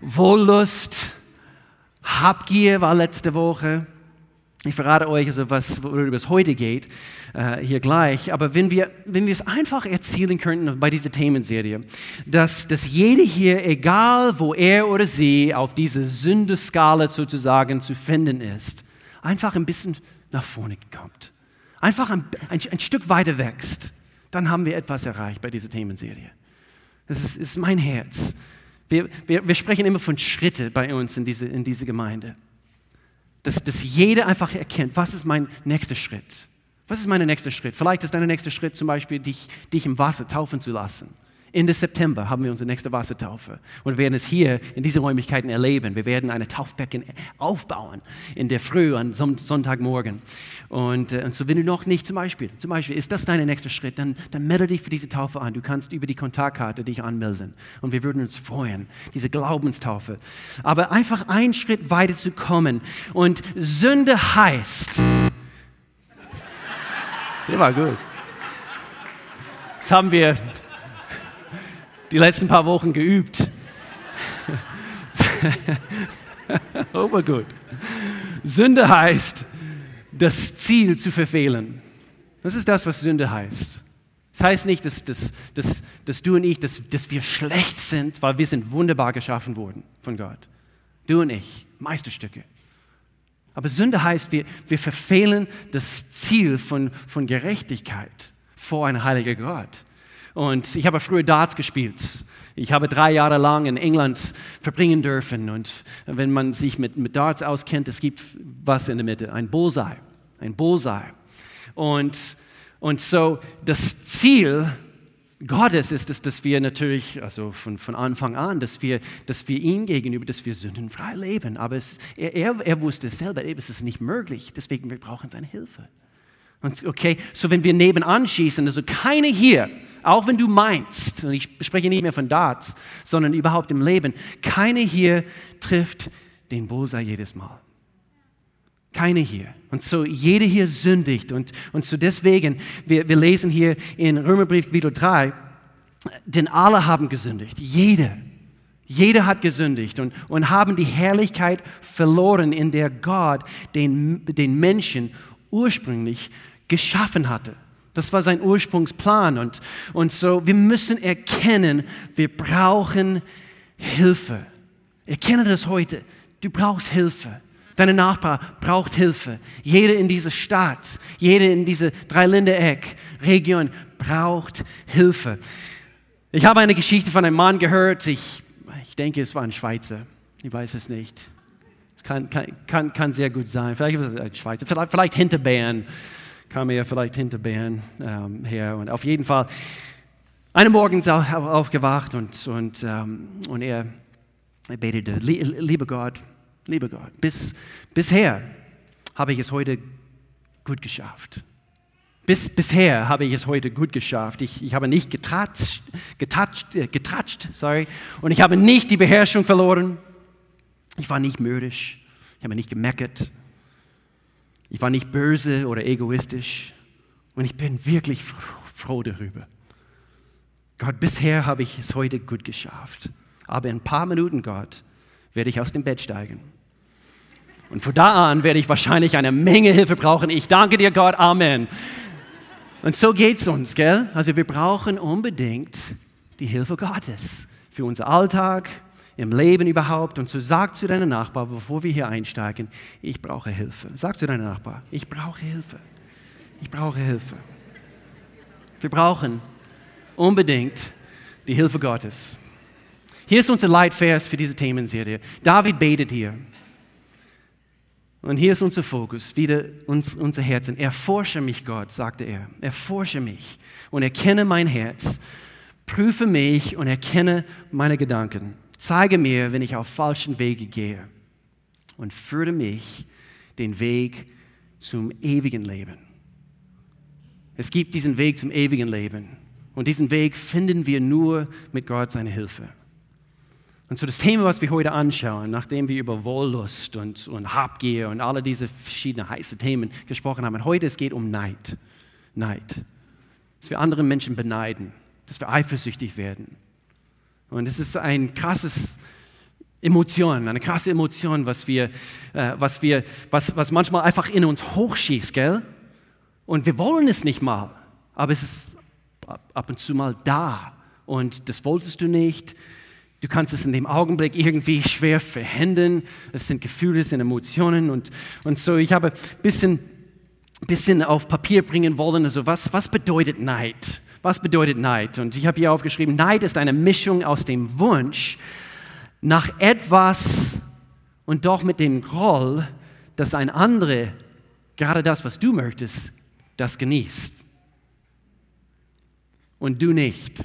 Wollust, Habgier war letzte Woche. Ich verrate euch, also was, worüber es heute geht, äh, hier gleich. Aber wenn wir, wenn wir es einfach erzielen könnten bei dieser Themenserie, dass, dass jeder hier, egal wo er oder sie auf dieser Sündeskala sozusagen zu finden ist, einfach ein bisschen nach vorne kommt. Einfach ein, ein, ein Stück weiter wächst. Dann haben wir etwas erreicht bei dieser Themenserie. Das ist, ist mein Herz. Wir, wir, wir sprechen immer von Schritte bei uns in dieser in diese Gemeinde. Dass, dass jeder einfach erkennt, was ist mein nächster Schritt? Was ist mein nächster Schritt? Vielleicht ist dein nächster Schritt zum Beispiel, dich, dich im Wasser taufen zu lassen. Ende September haben wir unsere nächste Wassertaufe und werden es hier in diesen Räumlichkeiten erleben. Wir werden eine Taufbecken aufbauen in der Früh an Sonntagmorgen. Und, äh, und so, wenn du noch nicht zum Beispiel, zum Beispiel ist das dein nächster Schritt, dann, dann melde dich für diese Taufe an. Du kannst über die Kontaktkarte dich anmelden und wir würden uns freuen, diese Glaubenstaufe. Aber einfach einen Schritt weiter zu kommen und Sünde heißt. Der war gut. Das haben wir die letzten paar Wochen geübt. Aber gut. Sünde heißt, das Ziel zu verfehlen. Das ist das, was Sünde heißt. Das heißt nicht, dass, dass, dass, dass du und ich, dass, dass wir schlecht sind, weil wir sind wunderbar geschaffen worden von Gott. Du und ich, Meisterstücke. Aber Sünde heißt, wir, wir verfehlen das Ziel von, von Gerechtigkeit vor einem heiligen Gott. Und ich habe früher Darts gespielt. Ich habe drei Jahre lang in England verbringen dürfen. Und wenn man sich mit, mit Darts auskennt, es gibt was in der Mitte, ein Bullseye. Ein Bullseye. Und, und so das Ziel Gottes ist es, dass wir natürlich, also von, von Anfang an, dass wir, dass wir ihm gegenüber, dass wir sündenfrei leben. Aber es, er, er, er wusste es selber, es ist nicht möglich. Deswegen wir brauchen seine Hilfe. Und okay, so wenn wir nebenan schießen, also keine hier, auch wenn du meinst, und ich spreche nicht mehr von Darts, sondern überhaupt im Leben, keine hier trifft den Bullseye jedes Mal. Keine hier. Und so jede hier sündigt. Und, und so deswegen, wir, wir lesen hier in Römerbrief Kapitel 3, denn alle haben gesündigt. Jeder. Jeder hat gesündigt und, und haben die Herrlichkeit verloren, in der Gott den, den Menschen ursprünglich geschaffen hatte. Das war sein Ursprungsplan. Und, und so, wir müssen erkennen, wir brauchen Hilfe. Erkenne das heute. Du brauchst Hilfe. Deine Nachbar braucht Hilfe. Jeder in dieser Stadt, jeder in dieser Dreiländereck-Region braucht Hilfe. Ich habe eine Geschichte von einem Mann gehört. Ich, ich denke, es war ein Schweizer. Ich weiß es nicht. Es kann, kann, kann, sehr gut sein. Vielleicht ein Schweizer. Vielleicht, vielleicht hinter Bern kam er vielleicht hinter Bern ähm, her. Und auf jeden Fall, eines Morgens aufgewacht und, und, ähm, und er betete, lieber Gott, lieber Gott, bis, bisher habe ich es heute gut geschafft. Bis, bisher habe ich es heute gut geschafft. Ich, ich habe nicht getratscht, getratscht, äh, getratscht sorry, und ich habe nicht die Beherrschung verloren. Ich war nicht mürrisch, ich habe nicht gemeckert, ich war nicht böse oder egoistisch und ich bin wirklich froh darüber. Gott, bisher habe ich es heute gut geschafft. Aber in ein paar Minuten, Gott, werde ich aus dem Bett steigen. Und von da an werde ich wahrscheinlich eine Menge Hilfe brauchen. Ich danke dir, Gott. Amen. Und so geht es uns, gell? Also wir brauchen unbedingt die Hilfe Gottes für unser Alltag, im Leben überhaupt. Und so sag zu deinem Nachbar, bevor wir hier einsteigen, ich brauche Hilfe. Sag zu deinem Nachbar, ich brauche Hilfe. Ich brauche Hilfe. Wir brauchen unbedingt die Hilfe Gottes. Hier ist unser Leitvers für diese Themenserie. David betet hier. Und hier ist unser Fokus, wieder uns, unser Herzen. Erforsche mich, Gott, sagte er. Erforsche mich und erkenne mein Herz. Prüfe mich und erkenne meine Gedanken. Zeige mir, wenn ich auf falschen Wege gehe und führe mich den Weg zum ewigen Leben. Es gibt diesen Weg zum ewigen Leben und diesen Weg finden wir nur mit Gott seine Hilfe. Und so das Thema, was wir heute anschauen, nachdem wir über Wollust und, und Habgier und alle diese verschiedenen heißen Themen gesprochen haben, heute es geht um Neid. Neid. Dass wir andere Menschen beneiden, dass wir eifersüchtig werden, und es ist ein krasses Emotion, eine krasse Emotion, was wir, äh, was wir, was, was manchmal einfach in uns hochschießt, gell? Und wir wollen es nicht mal, aber es ist ab und zu mal da. Und das wolltest du nicht. Du kannst es in dem Augenblick irgendwie schwer verhindern. Es sind Gefühle, es sind Emotionen. Und, und so, ich habe ein bisschen, bisschen auf Papier bringen wollen, also was, was bedeutet Neid? Was bedeutet Neid? Und ich habe hier aufgeschrieben, Neid ist eine Mischung aus dem Wunsch, nach etwas und doch mit dem Groll, dass ein anderer gerade das, was du möchtest, das genießt. Und du nicht.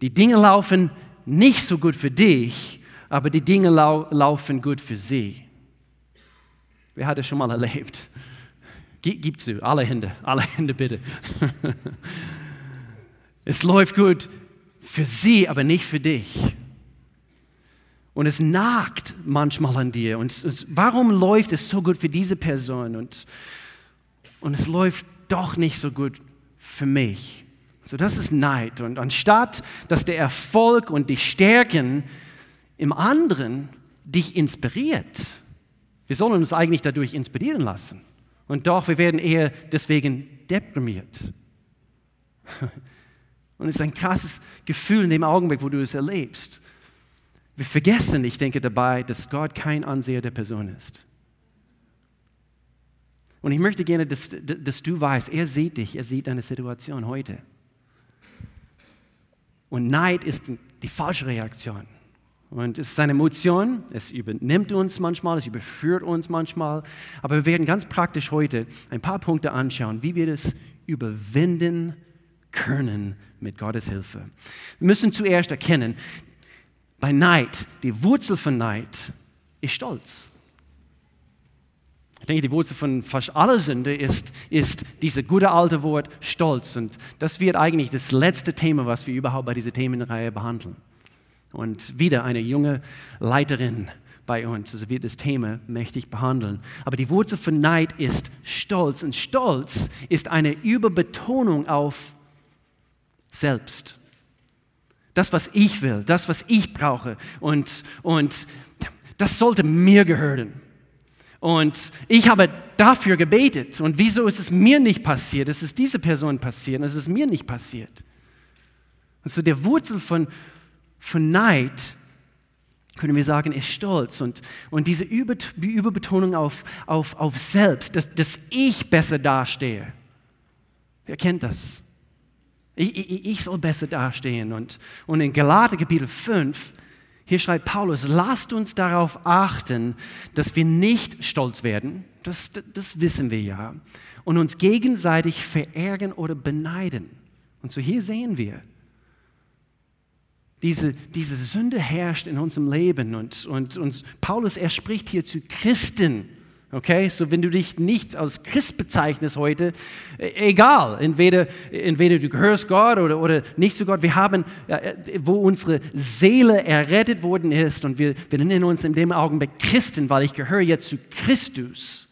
Die Dinge laufen nicht so gut für dich, aber die Dinge lau laufen gut für sie. Wer hat das schon mal erlebt? Gib zu, alle Hände, alle Hände bitte. es läuft gut für sie, aber nicht für dich. Und es nagt manchmal an dir. Und es, warum läuft es so gut für diese Person und, und es läuft doch nicht so gut für mich? So, das ist Neid. Und anstatt, dass der Erfolg und die Stärken im anderen dich inspiriert, wir sollen uns eigentlich dadurch inspirieren lassen. Und doch, wir werden eher deswegen deprimiert. Und es ist ein krasses Gefühl in dem Augenblick, wo du es erlebst. Wir vergessen, ich denke dabei, dass Gott kein Anseher der Person ist. Und ich möchte gerne, dass, dass du weißt, er sieht dich, er sieht deine Situation heute. Und Neid ist die falsche Reaktion. Und es ist eine Emotion, es übernimmt uns manchmal, es überführt uns manchmal. Aber wir werden ganz praktisch heute ein paar Punkte anschauen, wie wir das überwinden können mit Gottes Hilfe. Wir müssen zuerst erkennen, bei Neid, die Wurzel von Neid ist Stolz. Ich denke, die Wurzel von fast aller Sünde ist, ist diese gute alte Wort Stolz. Und das wird eigentlich das letzte Thema, was wir überhaupt bei dieser Themenreihe behandeln. Und wieder eine junge Leiterin bei uns, also wird das Thema mächtig behandeln. Aber die Wurzel von Neid ist Stolz. Und Stolz ist eine Überbetonung auf Selbst das, was ich will, das, was ich brauche. Und, und das sollte mir gehören. Und ich habe dafür gebetet. Und wieso ist es mir nicht passiert? Es ist diese Person passiert. Es ist mir nicht passiert. Und so der Wurzel von, von Neid, können wir sagen, ist Stolz. Und, und diese Überbetonung auf, auf, auf Selbst, dass, dass ich besser dastehe. Wer kennt das? Ich, ich, ich soll besser dastehen. Und, und in Galater Kapitel 5, hier schreibt Paulus, lasst uns darauf achten, dass wir nicht stolz werden, das, das wissen wir ja, und uns gegenseitig verärgern oder beneiden. Und so hier sehen wir, diese, diese Sünde herrscht in unserem Leben und, und, und Paulus, er spricht hier zu Christen, Okay, so wenn du dich nicht als Christ bezeichnest heute, äh, egal, entweder, entweder du gehörst Gott oder, oder nicht zu Gott, wir haben, äh, wo unsere Seele errettet worden ist und wir, wir nennen uns in dem Augenblick Christen, weil ich gehöre jetzt zu Christus.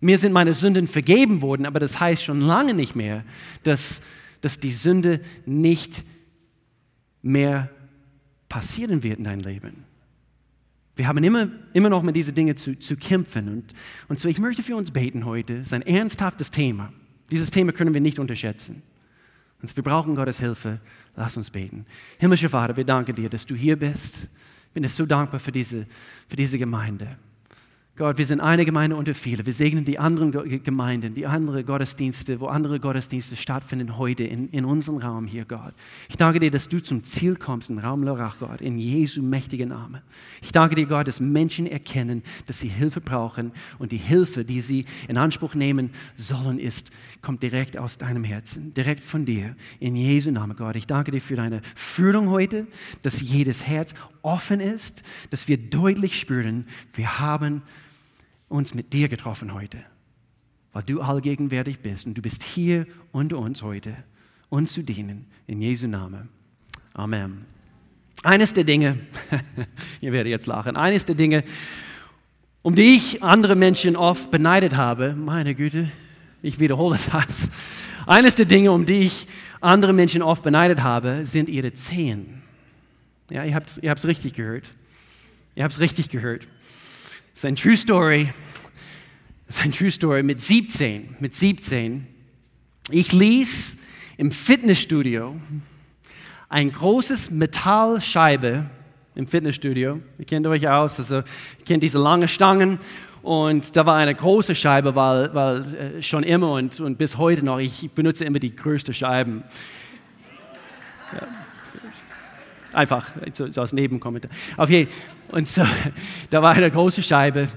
Mir sind meine Sünden vergeben worden, aber das heißt schon lange nicht mehr, dass, dass die Sünde nicht mehr passieren wird in deinem Leben. Wir haben immer, immer noch mit diesen Dingen zu, zu kämpfen. Und, und so, ich möchte für uns beten heute. Es ist ein ernsthaftes Thema. Dieses Thema können wir nicht unterschätzen. Und wir brauchen Gottes Hilfe. Lass uns beten. Himmlischer Vater, wir danken dir, dass du hier bist. Ich bin so dankbar für diese, für diese Gemeinde. Gott, wir sind eine Gemeinde unter viele. Wir segnen die anderen Gemeinden, die anderen Gottesdienste, wo andere Gottesdienste stattfinden heute in, in unserem Raum hier, Gott. Ich danke dir, dass du zum Ziel kommst im Raum Lorach, Gott, in Jesu mächtigen Namen. Ich danke dir, Gott, dass Menschen erkennen, dass sie Hilfe brauchen und die Hilfe, die sie in Anspruch nehmen sollen, ist, kommt direkt aus deinem Herzen, direkt von dir. In Jesu Namen, Gott. Ich danke dir für deine Führung heute, dass jedes Herz offen ist, dass wir deutlich spüren, wir haben uns mit dir getroffen heute, weil du allgegenwärtig bist und du bist hier unter uns heute, uns zu dienen. In Jesu Namen. Amen. Eines der Dinge, ihr werdet jetzt lachen, eines der Dinge, um die ich andere Menschen oft beneidet habe, meine Güte, ich wiederhole das. Eines der Dinge, um die ich andere Menschen oft beneidet habe, sind ihre Zehen. Ja, ihr habt es ihr richtig gehört. Ihr habt es richtig gehört. Das ist eine True Story. Das ist eine True Story. Mit 17, mit 17, ich ließ im Fitnessstudio ein großes Metallscheibe im Fitnessstudio. Ihr kennt euch aus, also ihr kennt diese langen Stangen und da war eine große Scheibe, weil, weil äh, schon immer und, und bis heute noch, ich benutze immer die größte Scheiben. Ja. Einfach so, so als Nebenkommentar. Auf jeden Und so, da war eine große Scheibe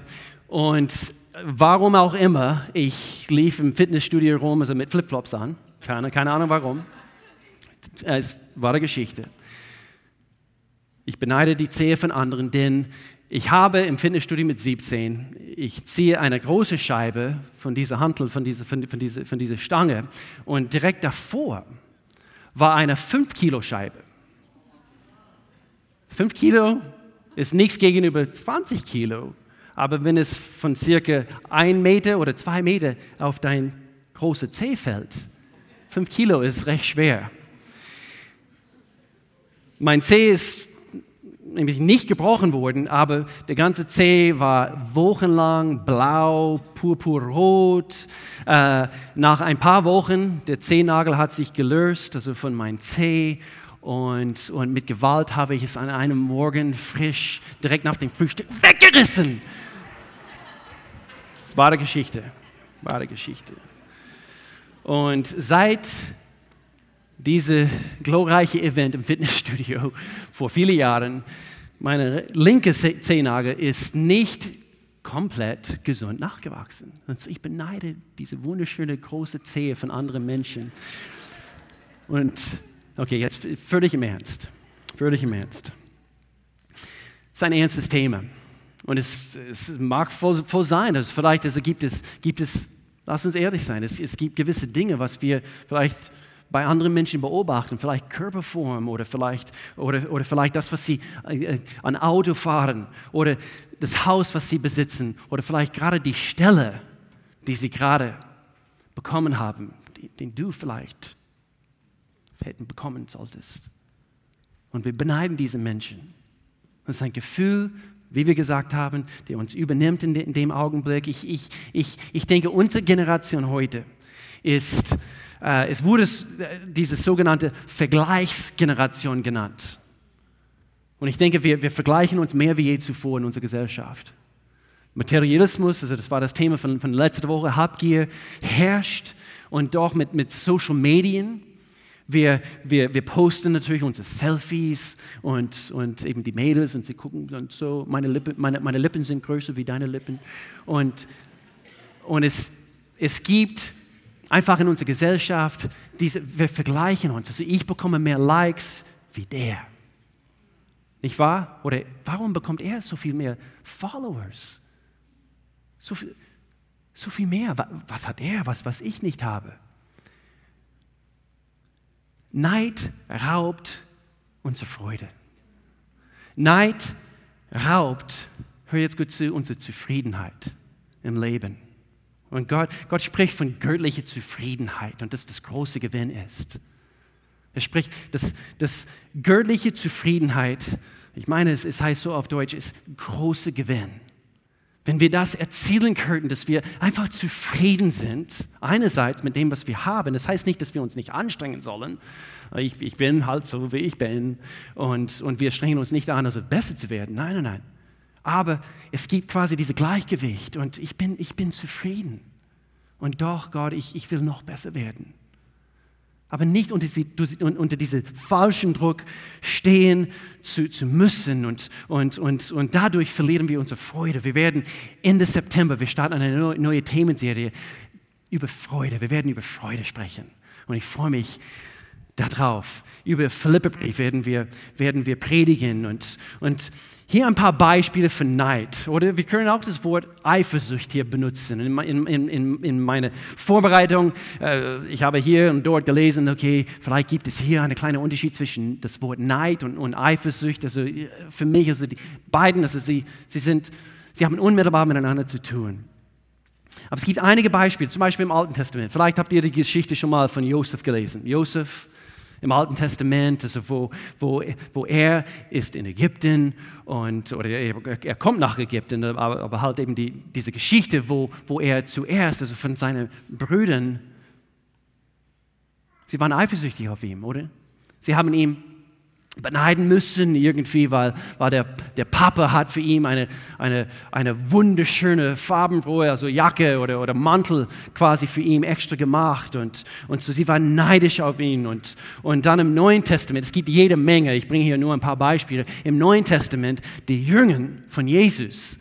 und warum auch immer, ich lief im Fitnessstudio rum, also mit Flipflops an. Keine, keine Ahnung warum. Es war eine Geschichte. Ich beneide die Zehe von anderen, denn ich habe im Fitnessstudio mit 17, ich ziehe eine große Scheibe von dieser Hantel, von dieser, von, von dieser, von dieser Stange und direkt davor war eine 5-Kilo-Scheibe. 5 Kilo ist nichts gegenüber 20 Kilo, aber wenn es von circa 1 Meter oder 2 Meter auf dein großes Zeh fällt, 5 Kilo ist recht schwer. Mein Zeh ist nämlich nicht gebrochen worden, aber der ganze Zeh war wochenlang blau, purpurrot. Äh, nach ein paar Wochen, der Zehnagel hat sich gelöst, also von meinem Zeh. Und, und mit Gewalt habe ich es an einem Morgen frisch, direkt nach dem Frühstück, weggerissen. Das war die Geschichte. Wahre Geschichte. Und seit diese glorreiche Event im Fitnessstudio vor vielen Jahren, meine linke Zehennagel ist nicht komplett gesund nachgewachsen. Und ich beneide diese wunderschöne große Zehe von anderen Menschen. Und okay, jetzt völlig im Ernst. Völlig im Ernst. Es ist ein ernstes Thema. Und es, es mag voll, voll sein, dass vielleicht also gibt, es, gibt es, lass uns ehrlich sein, es, es gibt gewisse Dinge, was wir vielleicht bei anderen Menschen beobachten, vielleicht Körperform oder vielleicht, oder, oder vielleicht das, was sie äh, an Auto fahren oder das Haus, was sie besitzen oder vielleicht gerade die Stelle, die sie gerade bekommen haben, den du vielleicht hätten bekommen solltest. Und wir beneiden diese Menschen. Das ist ein Gefühl, wie wir gesagt haben, der uns übernimmt in, dem Augenblick. Ich, ich, ich, ich denke, unsere Generation heute ist äh, es wurde diese sogenannte Vergleichsgeneration genannt. Und ich denke, wir, wir vergleichen uns mehr wie je zuvor in unserer Gesellschaft. Materialismus, also das war das Thema von, von letzter Woche, Habgier herrscht und doch mit, mit Social Medien. Wir, wir, wir posten natürlich unsere Selfies und, und eben die Mädels und sie gucken und so, meine Lippen, meine, meine Lippen sind größer wie deine Lippen. Und, und es, es gibt einfach in unserer Gesellschaft, diese, wir vergleichen uns. Also ich bekomme mehr Likes wie der. Nicht wahr? Oder warum bekommt er so viel mehr Followers? So viel, so viel mehr. Was hat er, was, was ich nicht habe? Neid raubt unsere Freude. Neid raubt, hör jetzt gut zu, unsere Zufriedenheit im Leben. Und Gott, Gott spricht von göttlicher Zufriedenheit und dass das große Gewinn ist. Er spricht, dass, dass göttliche Zufriedenheit, ich meine, es, es heißt so auf Deutsch, ist große Gewinn. Wenn wir das erzielen könnten, dass wir einfach zufrieden sind, einerseits mit dem, was wir haben, das heißt nicht, dass wir uns nicht anstrengen sollen. Ich, ich bin halt so, wie ich bin und, und wir strengen uns nicht an, also besser zu werden. Nein, nein, nein. Aber es gibt quasi dieses Gleichgewicht und ich bin, ich bin zufrieden. Und doch, Gott, ich, ich will noch besser werden. Aber nicht unter, unter diesem falschen Druck stehen zu, zu müssen und, und, und, und dadurch verlieren wir unsere Freude. Wir werden Ende September, wir starten eine neue Themenserie über Freude. Wir werden über Freude sprechen. Und ich freue mich darauf. Über Philipperbrief werden wir, werden wir predigen und, und hier ein paar Beispiele für Neid. Oder wir können auch das Wort Eifersucht hier benutzen. In, in, in, in meiner Vorbereitung, äh, ich habe hier und dort gelesen, okay, vielleicht gibt es hier einen kleinen Unterschied zwischen das Wort Neid und, und Eifersucht. Also äh, für mich, also die beiden, also sie, sie, sind, sie haben unmittelbar miteinander zu tun. Aber es gibt einige Beispiele, zum Beispiel im Alten Testament. Vielleicht habt ihr die Geschichte schon mal von Josef gelesen. Josef im Alten Testament, also wo, wo, wo er ist in Ägypten und, oder er, er kommt nach Ägypten, aber, aber halt eben die, diese Geschichte, wo, wo er zuerst, also von seinen Brüdern, sie waren eifersüchtig auf ihn, oder? Sie haben ihm beneiden müssen, irgendwie, weil, weil der, der Papa hat für ihn eine, eine, eine wunderschöne farbenfrohe also Jacke oder, oder Mantel quasi für ihn extra gemacht. Und, und so sie waren neidisch auf ihn. Und, und dann im Neuen Testament, es gibt jede Menge, ich bringe hier nur ein paar Beispiele, im Neuen Testament, die Jünger von Jesus,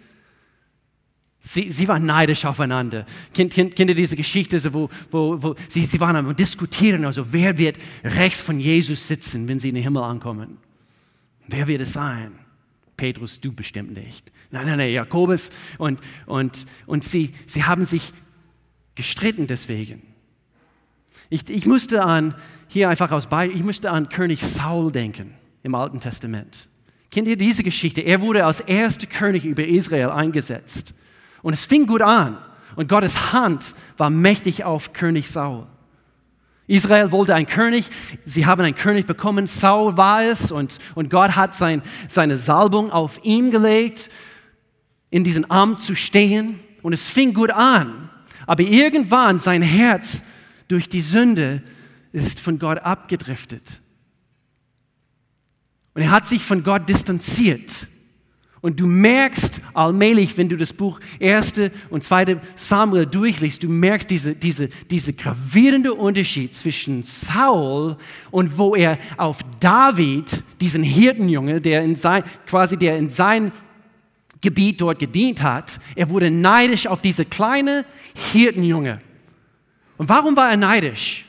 Sie, sie waren neidisch aufeinander. Kennt, kennt, kennt ihr diese Geschichte, wo, wo, wo sie, sie waren am Diskutieren, also wer wird rechts von Jesus sitzen, wenn sie in den Himmel ankommen? Wer wird es sein? Petrus, du bestimmt nicht. Nein, nein, nein, Jakobus. Und, und, und sie, sie haben sich gestritten deswegen. Ich, ich musste an, hier einfach aus Beispiel, ich musste an König Saul denken im Alten Testament. Kennt ihr diese Geschichte? Er wurde als erster König über Israel eingesetzt. Und es fing gut an. Und Gottes Hand war mächtig auf König Saul. Israel wollte einen König, sie haben einen König bekommen, Saul war es und, und Gott hat sein, seine Salbung auf ihn gelegt, in diesem Amt zu stehen und es fing gut an. Aber irgendwann sein Herz durch die Sünde ist von Gott abgedriftet. Und er hat sich von Gott distanziert. Und du merkst allmählich, wenn du das Buch 1. und 2. Samuel durchliest, du merkst diese, diese, diese gravierende Unterschied zwischen Saul und wo er auf David, diesen Hirtenjunge, der in sein, quasi der in sein Gebiet dort gedient hat, er wurde neidisch auf diese kleine Hirtenjunge. Und warum war er neidisch?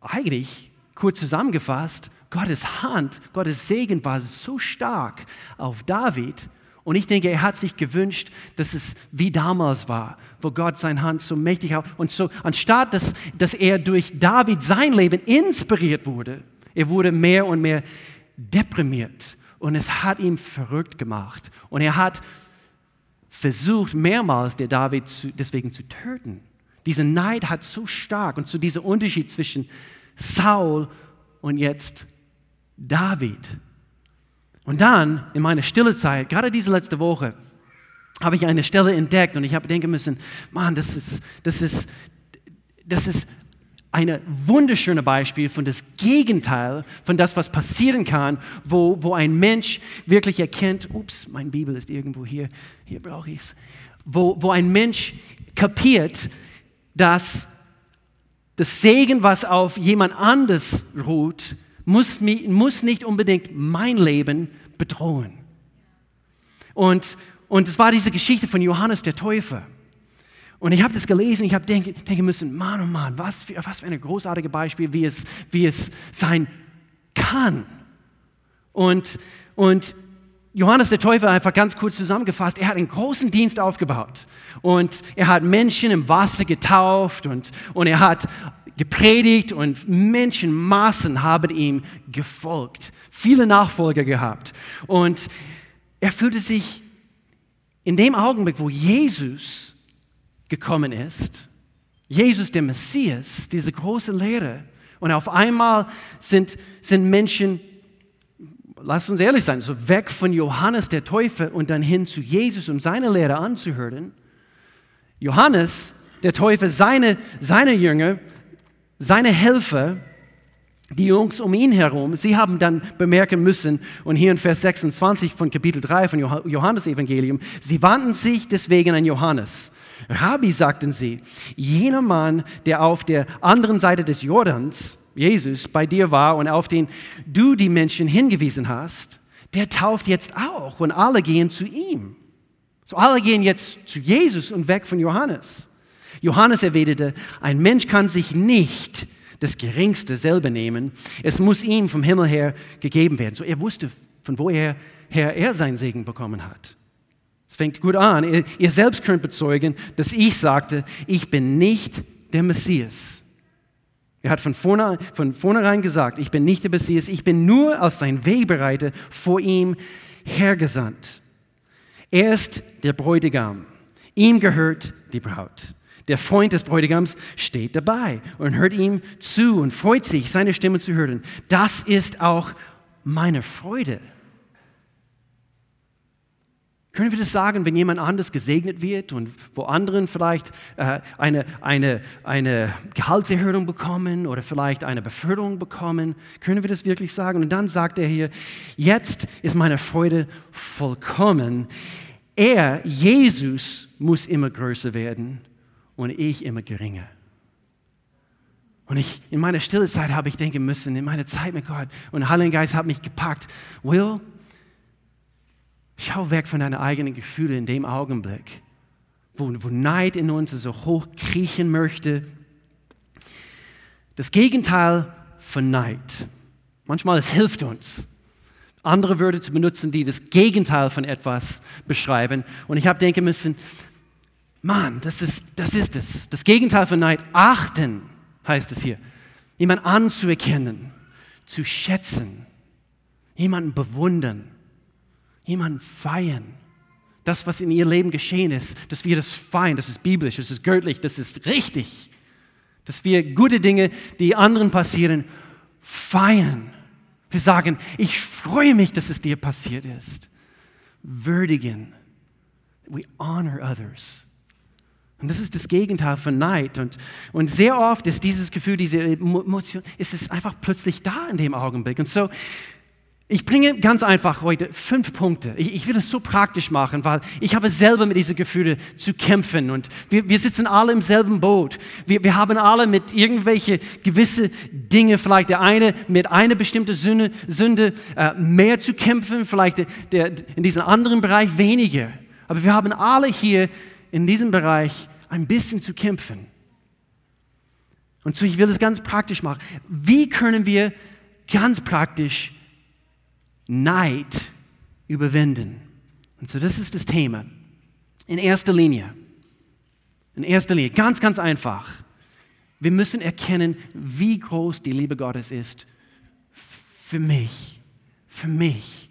Eigentlich, kurz zusammengefasst, Gottes Hand, Gottes Segen war so stark auf David. Und ich denke, er hat sich gewünscht, dass es wie damals war, wo Gott seine Hand so mächtig hat. Und so, anstatt dass, dass er durch David sein Leben inspiriert wurde, er wurde mehr und mehr deprimiert. Und es hat ihn verrückt gemacht. Und er hat versucht, mehrmals der David zu, deswegen zu töten. Dieser Neid hat so stark und so dieser Unterschied zwischen Saul und jetzt David. Und dann in meiner stille Zeit, gerade diese letzte Woche, habe ich eine Stelle entdeckt und ich habe denken müssen, Mann, das ist, das ist, das ist ein wunderschönes Beispiel von das Gegenteil von das, was passieren kann, wo, wo ein Mensch wirklich erkennt, ups, mein Bibel ist irgendwo hier, hier brauche ich es, wo, wo ein Mensch kapiert, dass das Segen, was auf jemand anders ruht, muss, muss nicht unbedingt mein Leben bedrohen. Und, und es war diese Geschichte von Johannes der Täufer. Und ich habe das gelesen, ich habe denken, denken müssen, Mann, oh Mann, was für, was für ein großartiges Beispiel, wie es, wie es sein kann. Und, und Johannes der Täufer einfach ganz kurz zusammengefasst, er hat einen großen Dienst aufgebaut und er hat Menschen im Wasser getauft und, und er hat gepredigt und Menschenmassen haben ihm gefolgt, viele Nachfolger gehabt. Und er fühlte sich in dem Augenblick, wo Jesus gekommen ist, Jesus der Messias, diese große Lehre, und auf einmal sind, sind Menschen, lasst uns ehrlich sein, so weg von Johannes der Täufer und dann hin zu Jesus, um seine Lehre anzuhören. Johannes der Täufer, seine, seine Jünger, seine Helfer, die Jungs um ihn herum, sie haben dann bemerken müssen, und hier in Vers 26 von Kapitel 3 von Johannes Evangelium, sie wandten sich deswegen an Johannes. Rabbi, sagten sie, jener Mann, der auf der anderen Seite des Jordans, Jesus, bei dir war und auf den du die Menschen hingewiesen hast, der tauft jetzt auch und alle gehen zu ihm. So alle gehen jetzt zu Jesus und weg von Johannes. Johannes erwiderte, ein Mensch kann sich nicht das Geringste selber nehmen. Es muss ihm vom Himmel her gegeben werden. So er wusste, von woher her er seinen Segen bekommen hat. Es fängt gut an. Ihr selbst könnt bezeugen, dass ich sagte, ich bin nicht der Messias. Er hat von, vorne, von vornherein gesagt, ich bin nicht der Messias, ich bin nur als sein Wegbereiter vor ihm hergesandt. Er ist der Bräutigam. Ihm gehört die Braut. Der Freund des Bräutigams steht dabei und hört ihm zu und freut sich, seine Stimme zu hören. Das ist auch meine Freude. Können wir das sagen, wenn jemand anders gesegnet wird und wo anderen vielleicht äh, eine, eine, eine Gehaltserhöhung bekommen oder vielleicht eine Beförderung bekommen? Können wir das wirklich sagen? Und dann sagt er hier, jetzt ist meine Freude vollkommen. Er, Jesus, muss immer größer werden und ich immer geringer. Und ich, in meiner stille Zeit habe ich denken müssen, in meiner Zeit mit Gott, und der Heilige Geist hat mich gepackt, Will, Schau weg von deinen eigenen Gefühlen in dem Augenblick, wo, wo Neid in uns so hoch kriechen möchte. Das Gegenteil von Neid. Manchmal es hilft uns, andere Wörter zu benutzen, die das Gegenteil von etwas beschreiben. Und ich habe denken müssen, Mann, das ist, das ist es. Das Gegenteil von Neid, achten, heißt es hier. Jemanden anzuerkennen, zu schätzen, jemanden bewundern jemanden feiern. Das, was in ihr Leben geschehen ist, dass wir das feiern, das ist biblisch, das ist göttlich, das ist richtig. Dass wir gute Dinge, die anderen passieren, feiern. Wir sagen, ich freue mich, dass es dir passiert ist. Würdigen. We honor others. Und das ist das Gegenteil von Neid. Und, und sehr oft ist dieses Gefühl, diese Emotion, ist es einfach plötzlich da in dem Augenblick. Und so ich bringe ganz einfach heute fünf Punkte. Ich, ich, will es so praktisch machen, weil ich habe selber mit diesen Gefühlen zu kämpfen und wir, wir sitzen alle im selben Boot. Wir, wir haben alle mit irgendwelche gewisse Dinge, vielleicht der eine mit einer bestimmten Sünde, Sünde äh, mehr zu kämpfen, vielleicht der, der, in diesem anderen Bereich weniger. Aber wir haben alle hier in diesem Bereich ein bisschen zu kämpfen. Und so, ich will es ganz praktisch machen. Wie können wir ganz praktisch Neid überwinden. Und so, das ist das Thema. In erster Linie. In erster Linie, ganz, ganz einfach. Wir müssen erkennen, wie groß die Liebe Gottes ist für mich. Für mich.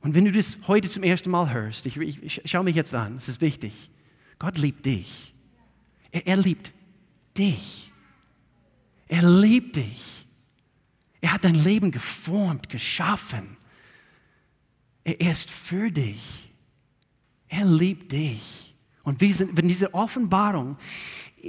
Und wenn du das heute zum ersten Mal hörst, ich, ich, schau mich jetzt an, es ist wichtig. Gott liebt dich. Er, er liebt dich. Er liebt dich. Er hat dein Leben geformt, geschaffen. Er ist für dich. Er liebt dich. Und wenn diese Offenbarung,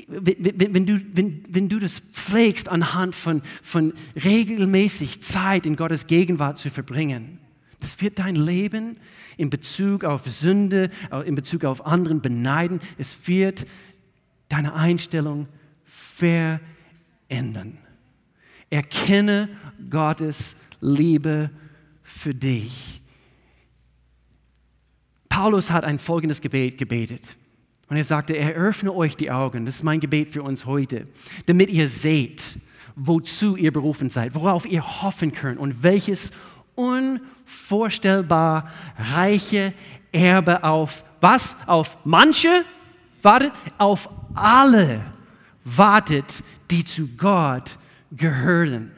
wenn, du, wenn, wenn du das pflegst anhand von, von regelmäßig Zeit in Gottes Gegenwart zu verbringen, das wird dein Leben in Bezug auf Sünde, in Bezug auf anderen beneiden. Es wird deine Einstellung verändern. Erkenne Gottes Liebe für dich. Paulus hat ein folgendes Gebet gebetet. Und er sagte, eröffne euch die Augen, das ist mein Gebet für uns heute, damit ihr seht, wozu ihr berufen seid, worauf ihr hoffen könnt und welches unvorstellbar reiche Erbe auf was? Auf manche wartet, auf alle wartet, die zu Gott gehören.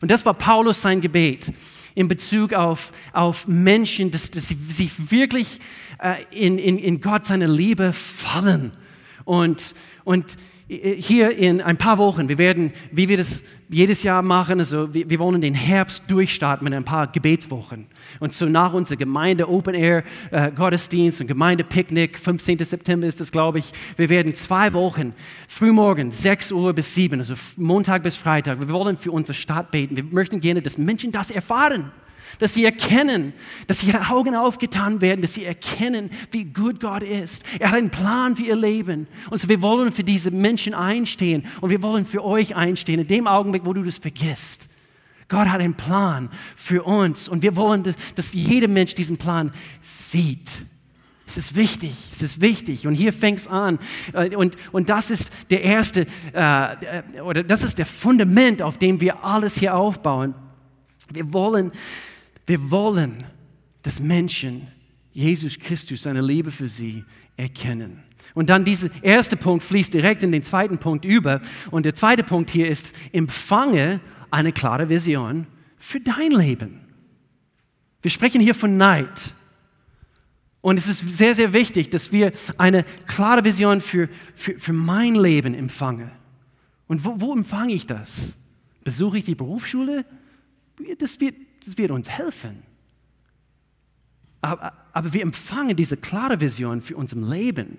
Und das war Paulus sein Gebet in Bezug auf, auf Menschen, dass, dass sie sich wirklich äh, in, in, in Gott seine Liebe fallen. Und, und hier in ein paar Wochen, wir werden, wie wir das jedes Jahr machen, also wir, wir wollen den Herbst durchstarten mit ein paar Gebetswochen. Und so nach unserer Gemeinde Open Air äh, Gottesdienst und Gemeindepicknick, 15. September ist das, glaube ich, wir werden zwei Wochen, frühmorgen, 6 Uhr bis 7, also Montag bis Freitag, wir wollen für unsere Stadt beten. Wir möchten gerne, dass Menschen das erfahren dass sie erkennen, dass ihre Augen aufgetan werden, dass sie erkennen, wie gut Gott ist. Er hat einen Plan für ihr Leben. Und so wir wollen für diese Menschen einstehen und wir wollen für euch einstehen, in dem Augenblick, wo du das vergisst. Gott hat einen Plan für uns und wir wollen, dass, dass jeder Mensch diesen Plan sieht. Es ist wichtig, es ist wichtig. Und hier fängt es an. Äh, und, und das ist der erste, äh, oder das ist der Fundament, auf dem wir alles hier aufbauen. Wir wollen, wir wollen, dass Menschen Jesus Christus, seine Liebe für sie erkennen. Und dann dieser erste Punkt fließt direkt in den zweiten Punkt über. Und der zweite Punkt hier ist, empfange eine klare Vision für dein Leben. Wir sprechen hier von Neid. Und es ist sehr, sehr wichtig, dass wir eine klare Vision für, für, für mein Leben empfangen. Und wo, wo empfange ich das? Besuche ich die Berufsschule? Das wird, das wird uns helfen. Aber, aber wir empfangen diese klare Vision für unser Leben.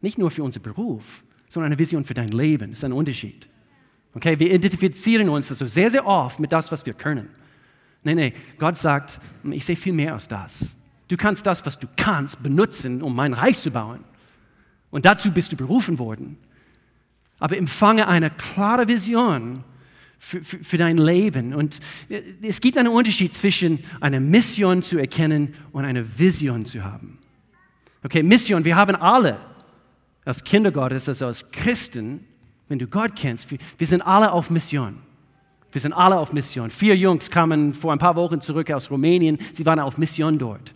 Nicht nur für unseren Beruf, sondern eine Vision für dein Leben. Das ist ein Unterschied. Okay, wir identifizieren uns also sehr, sehr oft mit das, was wir können. Nein, nein, Gott sagt, ich sehe viel mehr als das. Du kannst das, was du kannst, benutzen, um mein Reich zu bauen. Und dazu bist du berufen worden. Aber empfange eine klare Vision für, für, für, dein Leben. Und es gibt einen Unterschied zwischen einer Mission zu erkennen und einer Vision zu haben. Okay, Mission, wir haben alle als Kinder Gottes, also als Christen, wenn du Gott kennst, wir, wir sind alle auf Mission. Wir sind alle auf Mission. Vier Jungs kamen vor ein paar Wochen zurück aus Rumänien. Sie waren auf Mission dort.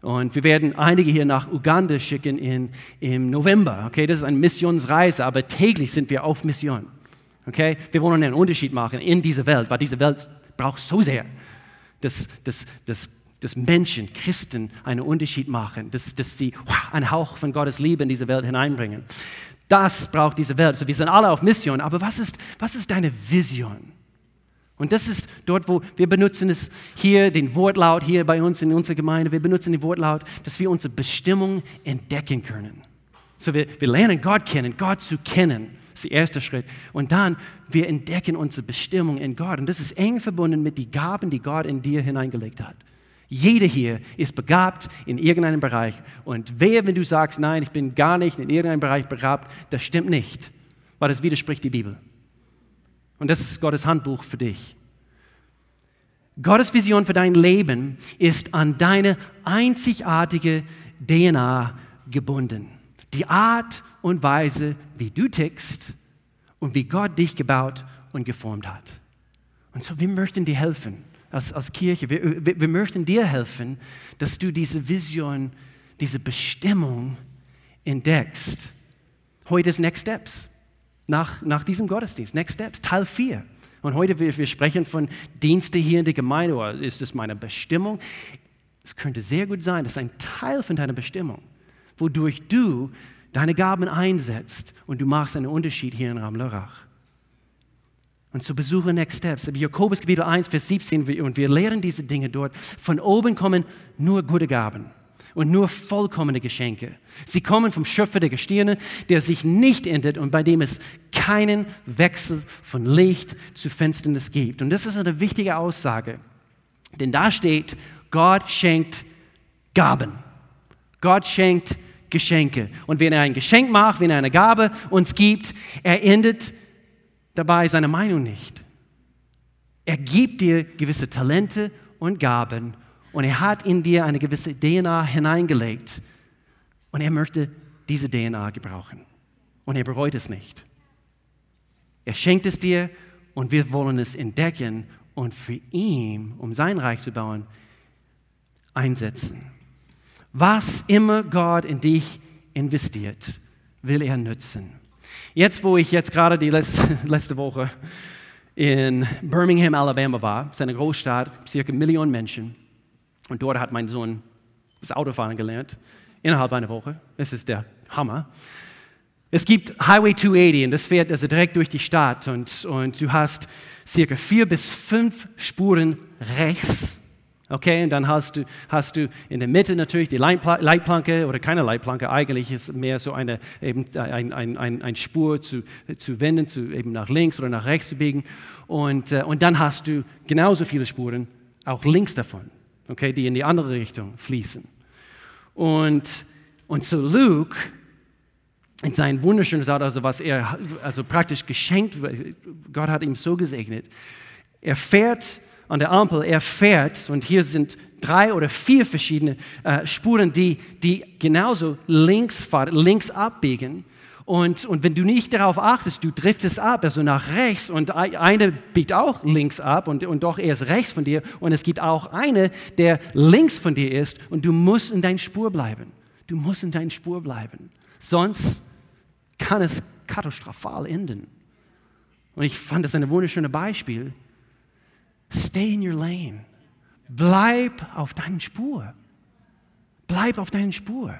Und wir werden einige hier nach Uganda schicken in, im November. Okay, das ist eine Missionsreise, aber täglich sind wir auf Mission. Okay, wir wollen einen Unterschied machen in dieser Welt, weil diese Welt braucht so sehr, dass, dass, dass, dass Menschen, Christen einen Unterschied machen, dass, dass sie einen Hauch von Gottes Liebe in diese Welt hineinbringen. Das braucht diese Welt. So, wir sind alle auf Mission, aber was ist, was ist deine Vision? Und das ist dort, wo wir benutzen es hier, den Wortlaut hier bei uns in unserer Gemeinde, wir benutzen den Wortlaut, dass wir unsere Bestimmung entdecken können. So wir, wir lernen Gott kennen, Gott zu kennen, das ist der erste Schritt. Und dann, wir entdecken unsere Bestimmung in Gott. Und das ist eng verbunden mit den Gaben, die Gott in dir hineingelegt hat. Jeder hier ist begabt in irgendeinem Bereich. Und wer, wenn du sagst, nein, ich bin gar nicht in irgendeinem Bereich begabt, das stimmt nicht, weil das widerspricht die Bibel. Und das ist Gottes Handbuch für dich. Gottes Vision für dein Leben ist an deine einzigartige DNA gebunden. Die Art und Weise, wie du tickst und wie Gott dich gebaut und geformt hat. Und so, wir möchten dir helfen als, als Kirche. Wir, wir, wir möchten dir helfen, dass du diese Vision, diese Bestimmung entdeckst. Heute ist Next Steps nach, nach diesem Gottesdienst. Next Steps, Teil 4. Und heute, wir, wir sprechen von Dienste hier in der Gemeinde. Oder ist das meine Bestimmung? Es könnte sehr gut sein, das ist ein Teil von deiner Bestimmung, wodurch du deine Gaben einsetzt und du machst einen Unterschied hier in Ramlerach. Und so besuche Next Steps. Jakobus Kapitel 1, Vers 17, und wir lehren diese Dinge dort. Von oben kommen nur gute Gaben und nur vollkommene Geschenke. Sie kommen vom Schöpfer der Gestirne, der sich nicht ändert und bei dem es keinen Wechsel von Licht zu Finsternis gibt. Und das ist eine wichtige Aussage, denn da steht, Gott schenkt Gaben. Gott schenkt Geschenke. Und wenn er ein Geschenk macht, wenn er eine Gabe uns gibt, er endet dabei seine Meinung nicht. Er gibt dir gewisse Talente und Gaben und er hat in dir eine gewisse DNA hineingelegt. Und er möchte diese DNA gebrauchen. Und er bereut es nicht. Er schenkt es dir und wir wollen es entdecken und für ihn, um sein Reich zu bauen, einsetzen. Was immer Gott in dich investiert, will er nützen. Jetzt, wo ich jetzt gerade die letzte, Woche in Birmingham, Alabama war, ist eine Großstadt, circa eine Million Menschen, und dort hat mein Sohn das Autofahren gelernt, innerhalb einer Woche. Das ist der Hammer. Es gibt Highway 280 und das fährt also direkt durch die Stadt und, und du hast circa vier bis fünf Spuren rechts. Okay, und dann hast du, hast du in der Mitte natürlich die Leitplanke oder keine Leitplanke, eigentlich ist mehr so eine, eben ein, ein, ein, ein Spur zu, zu wenden, zu, eben nach links oder nach rechts zu biegen. Und, äh, und dann hast du genauso viele Spuren auch links davon okay, die in die andere Richtung fließen. Und, und so Luke, in sein wunderschönes Auto, also was er also praktisch geschenkt, Gott hat ihm so gesegnet. Er fährt an der Ampel, er fährt, und hier sind drei oder vier verschiedene äh, Spuren, die, die genauso links, fahren, links abbiegen. Und, und wenn du nicht darauf achtest, du driftest ab, also nach rechts und eine biegt auch links ab und, und doch erst rechts von dir und es gibt auch eine, der links von dir ist und du musst in deiner Spur bleiben. Du musst in deiner Spur bleiben. Sonst kann es katastrophal enden. Und ich fand das ein wunderschönes Beispiel. Stay in your lane. Bleib auf deiner Spur. Bleib auf deinen Spur.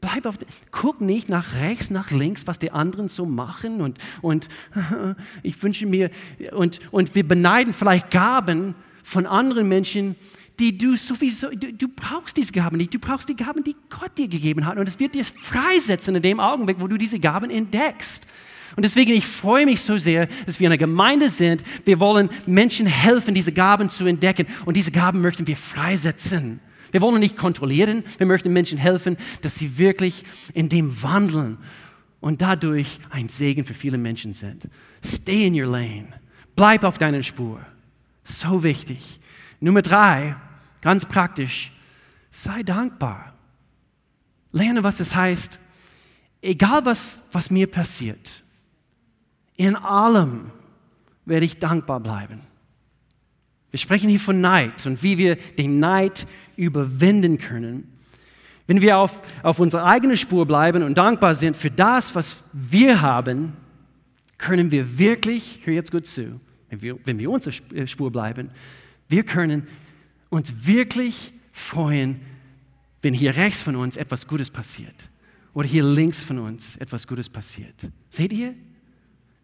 Bleib auf, guck nicht nach rechts, nach links, was die anderen so machen und, und ich wünsche mir, und, und wir beneiden vielleicht Gaben von anderen Menschen, die du sowieso, du, du, brauchst diese Gaben nicht, du brauchst die Gaben, die Gott dir gegeben hat und es wird dir freisetzen in dem Augenblick, wo du diese Gaben entdeckst. Und deswegen, ich freue mich so sehr, dass wir eine Gemeinde sind. Wir wollen Menschen helfen, diese Gaben zu entdecken und diese Gaben möchten wir freisetzen. Wir wollen nicht kontrollieren, wir möchten Menschen helfen, dass sie wirklich in dem wandeln und dadurch ein Segen für viele Menschen sind. Stay in your lane. Bleib auf deiner Spur. So wichtig. Nummer drei, ganz praktisch, sei dankbar. Lerne, was es heißt, egal was, was mir passiert, in allem werde ich dankbar bleiben. Wir sprechen hier von Neid und wie wir den Neid überwinden können. Wenn wir auf, auf unserer eigenen Spur bleiben und dankbar sind für das, was wir haben, können wir wirklich, hör jetzt gut zu, wenn wir, wenn wir unserer äh, Spur bleiben, wir können uns wirklich freuen, wenn hier rechts von uns etwas Gutes passiert oder hier links von uns etwas Gutes passiert. Seht ihr?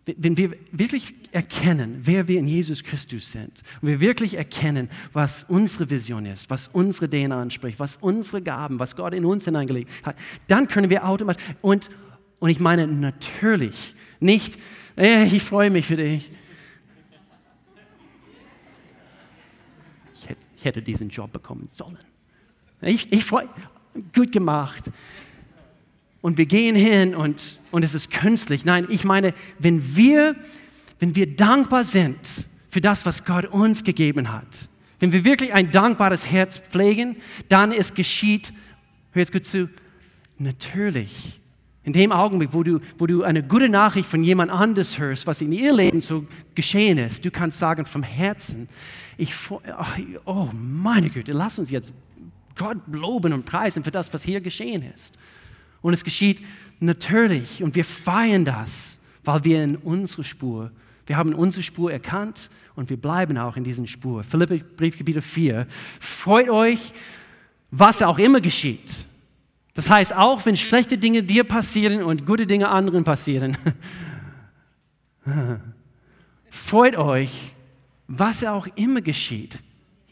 Wenn wir wirklich erkennen, wer wir in Jesus Christus sind, und wir wirklich erkennen, was unsere Vision ist, was unsere DNA anspricht, was unsere Gaben, was Gott in uns hineingelegt hat, dann können wir automatisch, und, und ich meine natürlich, nicht, äh, ich freue mich für dich. Ich hätte, ich hätte diesen Job bekommen sollen. Ich, ich freue, gut gemacht und wir gehen hin und, und es ist künstlich. Nein, ich meine, wenn wir, wenn wir dankbar sind für das, was Gott uns gegeben hat, wenn wir wirklich ein dankbares Herz pflegen, dann es geschieht, hör jetzt gut zu, natürlich. In dem Augenblick, wo du, wo du eine gute Nachricht von jemand anders hörst, was in ihr Leben so geschehen ist, du kannst sagen vom Herzen, ich, oh meine Güte, lass uns jetzt Gott loben und preisen für das, was hier geschehen ist. Und es geschieht natürlich und wir feiern das, weil wir in unsere Spur, wir haben unsere Spur erkannt und wir bleiben auch in diesen Spur. Philippe Briefgebiete 4. Freut euch, was auch immer geschieht. Das heißt, auch wenn schlechte Dinge dir passieren und gute Dinge anderen passieren, freut euch, was auch immer geschieht.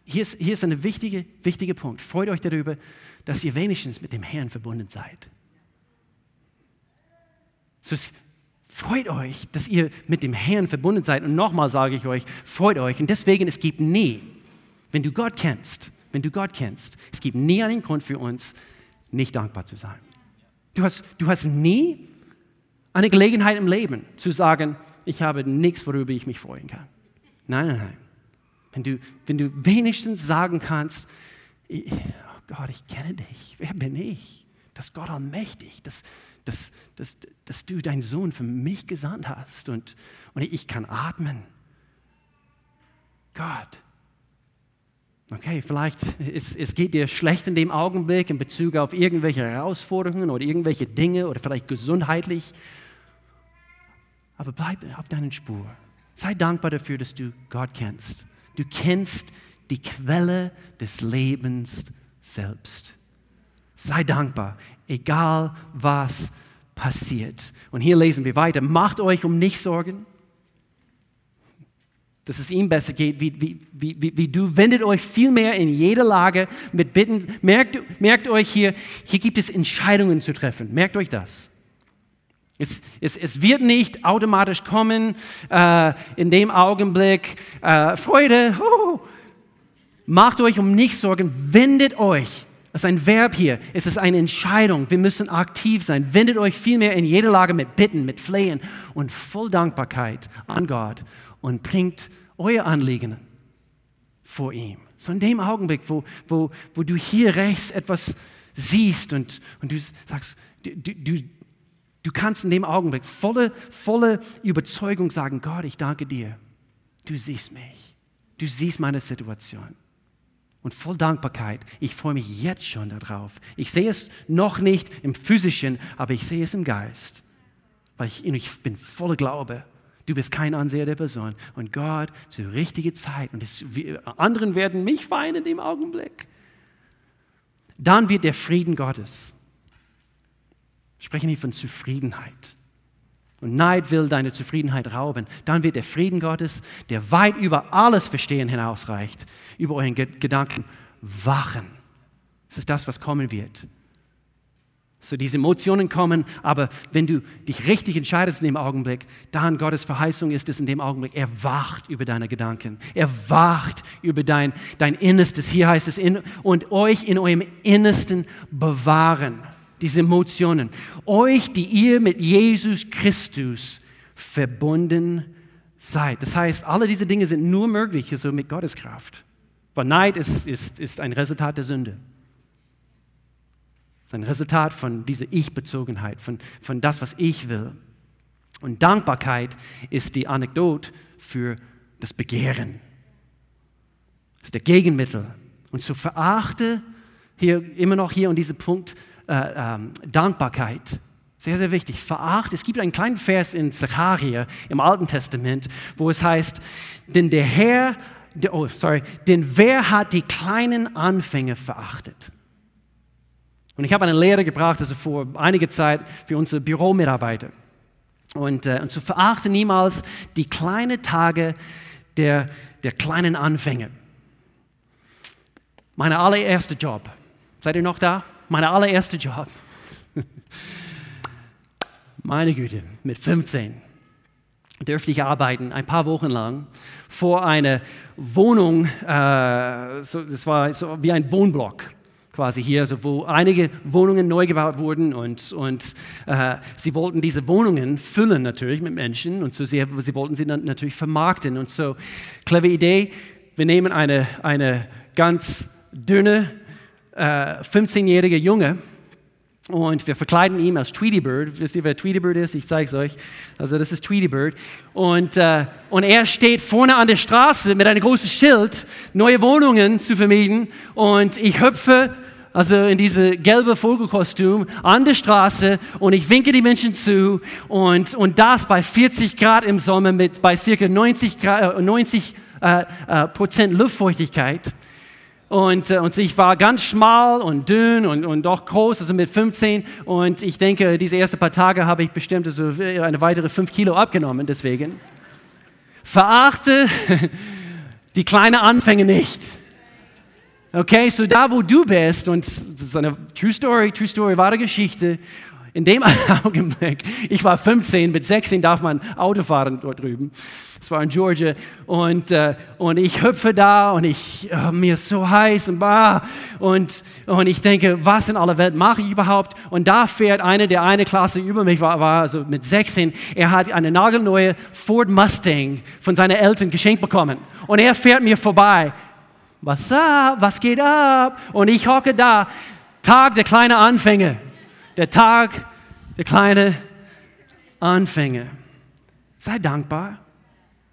Hier ist, hier ist ein wichtiger wichtige Punkt. Freut euch darüber, dass ihr wenigstens mit dem Herrn verbunden seid. So freut euch, dass ihr mit dem Herrn verbunden seid. Und nochmal sage ich euch, freut euch. Und deswegen, es gibt nie, wenn du Gott kennst, wenn du Gott kennst, es gibt nie einen Grund für uns, nicht dankbar zu sein. Du hast, du hast nie eine Gelegenheit im Leben zu sagen, ich habe nichts, worüber ich mich freuen kann. Nein, nein, nein. Wenn du, wenn du wenigstens sagen kannst, oh Gott, ich kenne dich, wer bin ich? Das Gott allmächtig, das, dass, dass, dass du deinen Sohn für mich gesandt hast und, und ich kann atmen. Gott. Okay, vielleicht es, es geht dir schlecht in dem Augenblick in Bezug auf irgendwelche Herausforderungen oder irgendwelche Dinge oder vielleicht gesundheitlich. Aber bleib auf deiner Spur. Sei dankbar dafür, dass du Gott kennst. Du kennst die Quelle des Lebens selbst. Sei dankbar, egal was passiert. Und hier lesen wir weiter. Macht euch um nichts Sorgen, dass es ihm besser geht, wie, wie, wie, wie, du. Wendet euch vielmehr in jeder Lage mit Bitten. Merkt, merkt euch hier, hier gibt es Entscheidungen zu treffen. Merkt euch das. Es, es, es wird nicht automatisch kommen äh, in dem Augenblick, äh, Freude, oh. macht euch um nichts Sorgen, wendet euch das ist ein Verb hier. Es ist eine Entscheidung. Wir müssen aktiv sein. Wendet euch vielmehr in jeder Lage mit Bitten, mit Flehen und voll Dankbarkeit an Gott und bringt euer Anliegen vor ihm. So in dem Augenblick, wo, wo, wo du hier rechts etwas siehst und, und du sagst, du, du, du kannst in dem Augenblick volle, volle Überzeugung sagen, Gott, ich danke dir. Du siehst mich. Du siehst meine Situation und voll Dankbarkeit. Ich freue mich jetzt schon darauf. Ich sehe es noch nicht im physischen, aber ich sehe es im Geist. Weil ich, ich bin voller Glaube. Du bist kein Anseher der Person. Und Gott zur richtigen Zeit. Und es, wir, anderen werden mich weinen im Augenblick. dann wird der Frieden Gottes, ich spreche nicht von Zufriedenheit, und Neid will deine Zufriedenheit rauben, dann wird der Frieden Gottes, der weit über alles Verstehen hinausreicht, über euren Gedanken wachen. Das ist das, was kommen wird. So diese Emotionen kommen, aber wenn du dich richtig entscheidest in dem Augenblick, dann Gottes Verheißung ist es in dem Augenblick, er wacht über deine Gedanken. Er wacht über dein, dein Innerstes. Hier heißt es, in, und euch in eurem Innersten bewahren diese Emotionen. Euch, die ihr mit Jesus Christus verbunden seid. Das heißt, alle diese Dinge sind nur möglich so mit Gottes Kraft. Weil Neid ist, ist, ist ein Resultat der Sünde. Es ist ein Resultat von dieser Ich-Bezogenheit, von, von das, was ich will. Und Dankbarkeit ist die Anekdote für das Begehren. Das ist der Gegenmittel. Und so verachte hier immer noch hier an diesem Punkt äh, ähm, Dankbarkeit. Sehr, sehr wichtig. Veracht. Es gibt einen kleinen Vers in Zacharia im Alten Testament, wo es heißt, denn der Herr, oh, sorry, denn wer hat die kleinen Anfänge verachtet? Und ich habe eine Lehre gebracht, also vor einiger Zeit für unsere Büromitarbeiter. Und, äh, und zu verachten niemals die kleinen Tage der, der kleinen Anfänge. Mein allererster Job. Seid ihr noch da? Mein allererster Job. Meine Güte, mit 15 dürfte ich arbeiten, ein paar Wochen lang, vor einer Wohnung, äh, so, das war so wie ein Wohnblock quasi hier, also wo einige Wohnungen neu gebaut wurden und, und äh, sie wollten diese Wohnungen füllen natürlich mit Menschen und so sie, sie wollten sie dann natürlich vermarkten und so, clevere Idee, wir nehmen eine, eine ganz dünne äh, 15-jähriger Junge und wir verkleiden ihn als Tweety Bird. Wisst ihr, wer Tweety Bird ist? Ich zeige es euch. Also das ist Tweety Bird. Und, äh, und er steht vorne an der Straße mit einem großen Schild, neue Wohnungen zu vermieten. Und ich hüpfe also in diese gelbe Vogelkostüm an der Straße und ich winke die Menschen zu und, und das bei 40 Grad im Sommer mit bei circa 90, Grad, 90 äh, äh, Prozent Luftfeuchtigkeit. Und, äh, und ich war ganz schmal und dünn und, und doch groß, also mit 15. Und ich denke, diese ersten paar Tage habe ich bestimmt also eine weitere 5 Kilo abgenommen. Deswegen verachte die kleinen Anfänge nicht. Okay, so da, wo du bist, und das ist eine True Story, True Story, wahre Geschichte. In dem Augenblick, ich war 15, mit 16 darf man Auto fahren dort drüben. Es war in Georgia und, äh, und ich hüpfe da und ich, oh, mir ist so heiß und, bah, und, und ich denke, was in aller Welt mache ich überhaupt? Und da fährt einer, der eine Klasse über mich war, war also mit 16, er hat eine nagelneue Ford Mustang von seinen Eltern geschenkt bekommen und er fährt mir vorbei. Was ab? Was geht ab? Und ich hocke da, Tag der kleinen Anfänge der Tag der kleinen Anfänge. Sei dankbar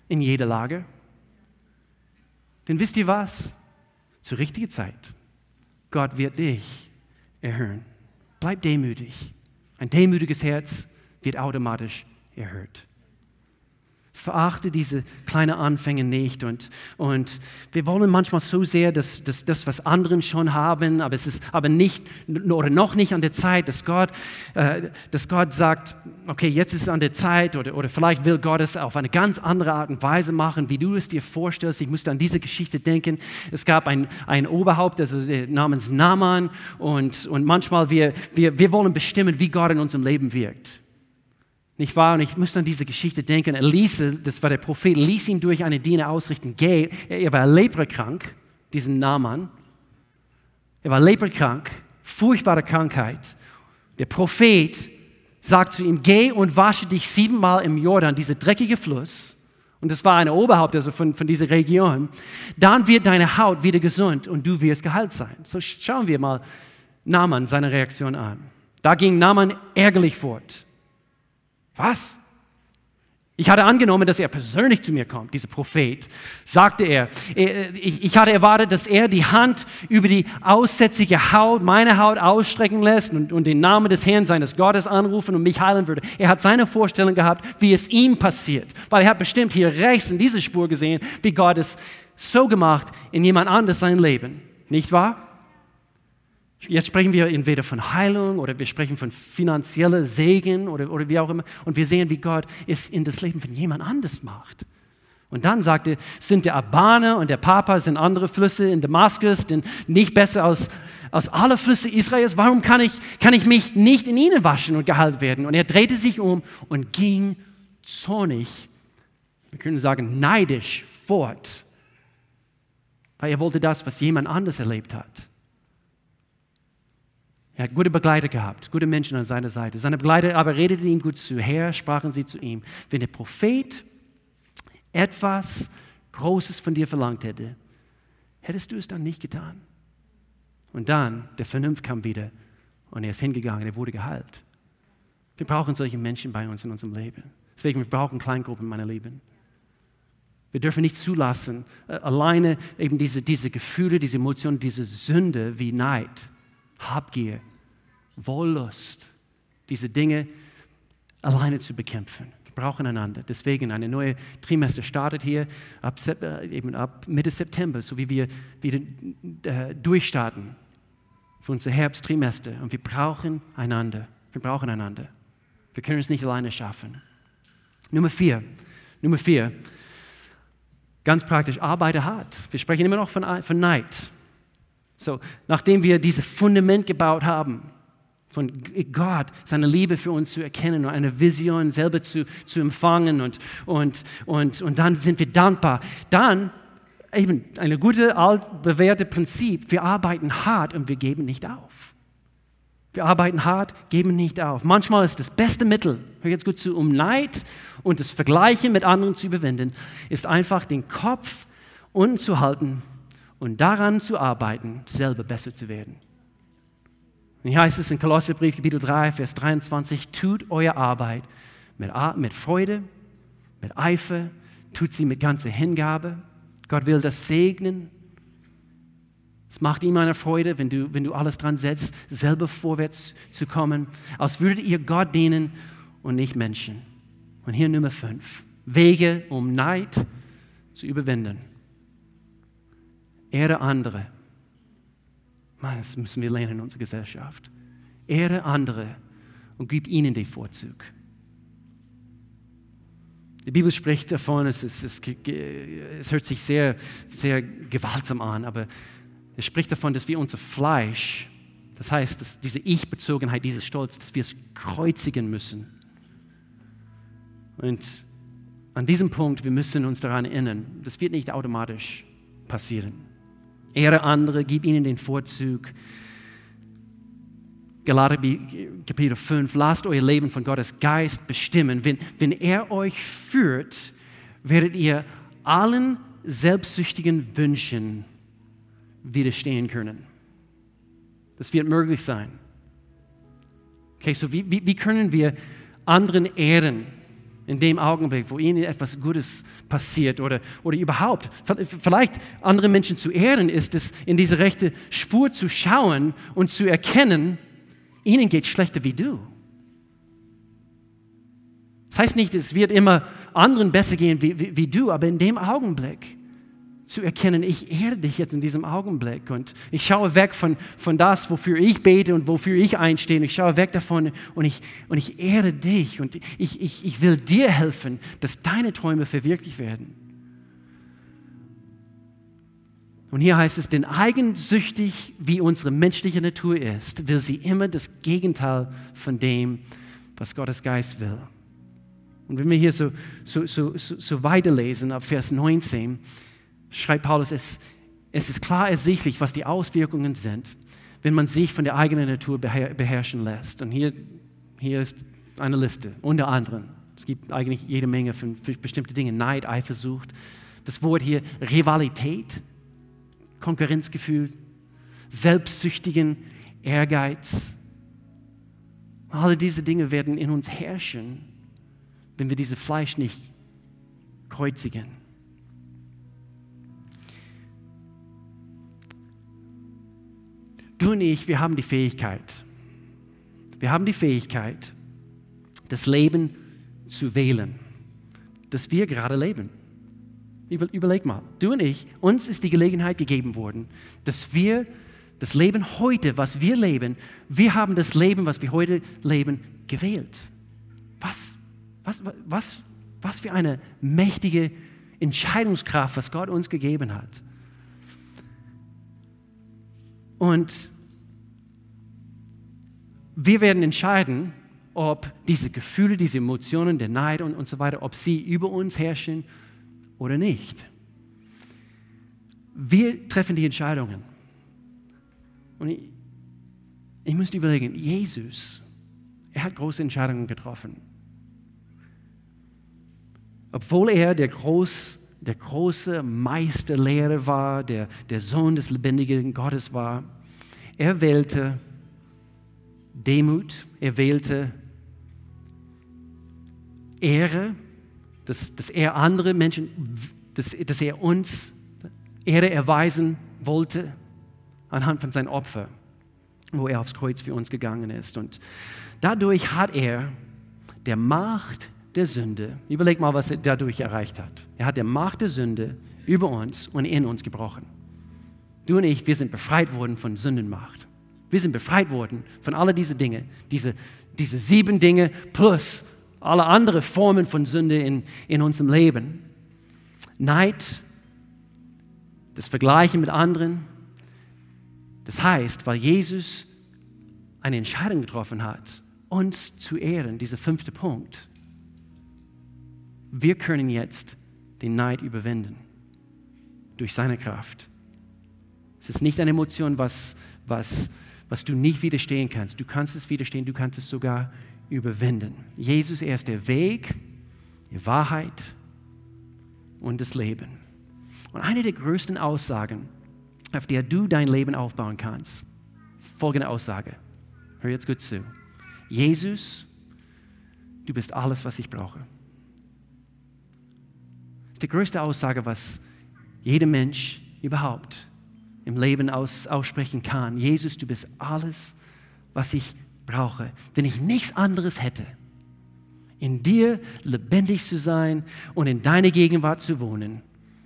in jeder Lage. Denn wisst ihr was? Zur richtigen Zeit, Gott wird dich erhören. Bleib demütig. Ein demütiges Herz wird automatisch erhört. Verachte diese kleinen Anfänge nicht. Und, und wir wollen manchmal so sehr, dass, dass das, was anderen schon haben, aber es ist aber nicht oder noch nicht an der Zeit, dass Gott, äh, dass Gott sagt, okay, jetzt ist es an der Zeit oder, oder vielleicht will Gott es auf eine ganz andere Art und Weise machen, wie du es dir vorstellst. Ich musste an diese Geschichte denken. Es gab ein, ein Oberhaupt also namens Naaman und, und manchmal wir, wir, wir wollen bestimmen, wie Gott in unserem Leben wirkt. Nicht wahr? Und ich muss an diese Geschichte denken. Elise, das war der Prophet, ließ ihn durch eine Diener ausrichten. Geh, er war leprakrank, diesen Naaman. Er war leprakrank, furchtbare Krankheit. Der Prophet sagt zu ihm, geh und wasche dich siebenmal im Jordan, dieser dreckige Fluss. Und das war ein Oberhaupt also von, von dieser Region. Dann wird deine Haut wieder gesund und du wirst geheilt sein. So schauen wir mal Naaman seine Reaktion an. Da ging Naaman ärgerlich fort. Was? Ich hatte angenommen, dass er persönlich zu mir kommt, dieser Prophet, sagte er. Ich hatte erwartet, dass er die Hand über die aussätzige Haut, meine Haut ausstrecken lässt und, den Namen des Herrn, seines Gottes anrufen und mich heilen würde. Er hat seine Vorstellung gehabt, wie es ihm passiert, weil er hat bestimmt hier rechts in dieser Spur gesehen, wie Gott es so gemacht in jemand anderes sein Leben. Nicht wahr? Jetzt sprechen wir entweder von Heilung oder wir sprechen von finanzieller Segen oder, oder wie auch immer. Und wir sehen, wie Gott es in das Leben von jemand anders macht. Und dann sagte, sind der Abana und der Papa sind andere Flüsse in Damaskus, denn nicht besser als, als alle Flüsse Israels. Warum kann ich, kann ich mich nicht in ihnen waschen und geheilt werden? Und er drehte sich um und ging zornig, wir können sagen neidisch fort, weil er wollte das, was jemand anders erlebt hat. Er hat gute Begleiter gehabt, gute Menschen an seiner Seite. Seine Begleiter aber redeten ihm gut zu. Herr, sprachen sie zu ihm, wenn der Prophet etwas Großes von dir verlangt hätte, hättest du es dann nicht getan? Und dann, der Vernunft kam wieder und er ist hingegangen, er wurde geheilt. Wir brauchen solche Menschen bei uns in unserem Leben. Deswegen, wir brauchen Kleingruppen, meine Lieben. Wir dürfen nicht zulassen, äh, alleine eben diese, diese Gefühle, diese Emotionen, diese Sünde wie Neid, Habgier, Wollust, diese Dinge alleine zu bekämpfen. Wir brauchen einander. Deswegen eine neue Trimester startet hier ab, äh, eben ab Mitte September, so wie wir wieder äh, durchstarten für unser Herbsttrimester. Und wir brauchen einander. Wir brauchen einander. Wir können es nicht alleine schaffen. Nummer vier. Nummer vier. Ganz praktisch, arbeite hart. Wir sprechen immer noch von, von Neid. So, nachdem wir dieses Fundament gebaut haben, von Gott, seine Liebe für uns zu erkennen und eine Vision selber zu, zu empfangen und, und, und, und dann sind wir dankbar. Dann eben ein gutes, altbewährte Prinzip, wir arbeiten hart und wir geben nicht auf. Wir arbeiten hart, geben nicht auf. Manchmal ist das beste Mittel, hör jetzt gut zu, um Neid und das Vergleichen mit anderen zu überwinden, ist einfach den Kopf unten zu halten und daran zu arbeiten, selber besser zu werden. Und hier heißt es in Kolosserbrief, Kapitel 3, Vers 23, tut eure Arbeit mit, mit Freude, mit Eifer, tut sie mit ganzer Hingabe. Gott will das segnen. Es macht ihm eine Freude, wenn du, wenn du alles dran setzt, selber vorwärts zu kommen, als würdet ihr Gott dienen und nicht Menschen. Und hier Nummer 5, Wege, um Neid zu überwinden. Ehre andere. Mann, das müssen wir lernen in unserer Gesellschaft. Ehre andere und gib ihnen den Vorzug. Die Bibel spricht davon, es, es, es, es hört sich sehr, sehr gewaltsam an, aber es spricht davon, dass wir unser Fleisch, das heißt, dass diese Ich-Bezogenheit, dieses Stolz, dass wir es kreuzigen müssen. Und an diesem Punkt, wir müssen uns daran erinnern, das wird nicht automatisch passieren. Ehre andere, gib ihnen den Vorzug. Galater Kapitel 5, lasst euer Leben von Gottes Geist bestimmen. Wenn, wenn er euch führt, werdet ihr allen selbstsüchtigen Wünschen widerstehen können. Das wird möglich sein. Okay, so wie, wie, wie können wir anderen ehren? In dem Augenblick, wo ihnen etwas Gutes passiert oder, oder überhaupt, vielleicht andere Menschen zu ehren, ist es, in diese rechte Spur zu schauen und zu erkennen, ihnen geht schlechter wie du. Das heißt nicht, es wird immer anderen besser gehen wie, wie, wie du, aber in dem Augenblick zu erkennen, ich ehre dich jetzt in diesem Augenblick und ich schaue weg von, von das, wofür ich bete und wofür ich einstehe. Ich schaue weg davon und ich, und ich ehre dich und ich, ich, ich will dir helfen, dass deine Träume verwirklicht werden. Und hier heißt es, denn eigensüchtig wie unsere menschliche Natur ist, will sie immer das Gegenteil von dem, was Gottes Geist will. Und wenn wir hier so, so, so, so weiterlesen, ab Vers 19, schreibt Paulus, es, es ist klar ersichtlich, was die Auswirkungen sind, wenn man sich von der eigenen Natur beherrschen lässt. Und hier, hier ist eine Liste, unter anderem. Es gibt eigentlich jede Menge von bestimmten Dingen, Neid, Eifersucht. Das Wort hier Rivalität, Konkurrenzgefühl, selbstsüchtigen Ehrgeiz. Alle diese Dinge werden in uns herrschen, wenn wir dieses Fleisch nicht kreuzigen. Du und ich, wir haben die Fähigkeit, wir haben die Fähigkeit, das Leben zu wählen, das wir gerade leben. Überleg mal, du und ich, uns ist die Gelegenheit gegeben worden, dass wir das Leben heute, was wir leben, wir haben das Leben, was wir heute leben, gewählt. Was, was, was, was für eine mächtige Entscheidungskraft, was Gott uns gegeben hat. Und wir werden entscheiden, ob diese Gefühle, diese Emotionen, der Neid und, und so weiter, ob sie über uns herrschen oder nicht. Wir treffen die Entscheidungen. Und ich, ich müsste überlegen, Jesus, er hat große Entscheidungen getroffen. Obwohl er der, groß, der große Meisterlehrer war, der, der Sohn des lebendigen Gottes war, er wählte Demut, er wählte Ehre, dass, dass er andere Menschen, dass, dass er uns Ehre erweisen wollte anhand von seinem Opfer, wo er aufs Kreuz für uns gegangen ist. Und dadurch hat er der Macht der Sünde, überleg mal, was er dadurch erreicht hat. Er hat der Macht der Sünde über uns und in uns gebrochen. Du und ich, wir sind befreit worden von Sündenmacht. Wir sind befreit worden von all diesen Dingen, diese, diese sieben Dinge plus alle anderen Formen von Sünde in, in unserem Leben. Neid, das Vergleichen mit anderen. Das heißt, weil Jesus eine Entscheidung getroffen hat, uns zu ehren, dieser fünfte Punkt, wir können jetzt den Neid überwinden durch seine Kraft. Es ist nicht eine Emotion, was, was, was du nicht widerstehen kannst. Du kannst es widerstehen, du kannst es sogar überwinden. Jesus, er ist der Weg, die Wahrheit und das Leben. Und eine der größten Aussagen, auf der du dein Leben aufbauen kannst, folgende Aussage. Hör jetzt gut zu. Jesus, du bist alles, was ich brauche. Das ist die größte Aussage, was jeder Mensch überhaupt im Leben aus, aussprechen kann. Jesus, du bist alles, was ich brauche. Wenn ich nichts anderes hätte, in dir lebendig zu sein und in deiner Gegenwart zu wohnen,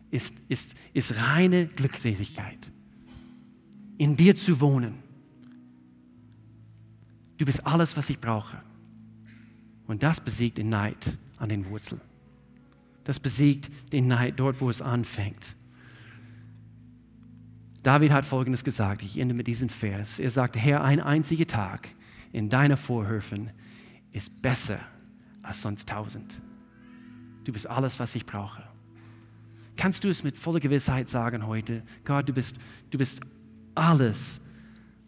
ist, ist, ist reine Glückseligkeit. In dir zu wohnen. Du bist alles, was ich brauche. Und das besiegt den Neid an den Wurzeln. Das besiegt den Neid dort, wo es anfängt. David hat Folgendes gesagt, ich ende mit diesem Vers. Er sagte, Herr, ein einziger Tag in deiner Vorhöfen ist besser als sonst tausend. Du bist alles, was ich brauche. Kannst du es mit voller Gewissheit sagen heute, Gott, du bist, du bist alles,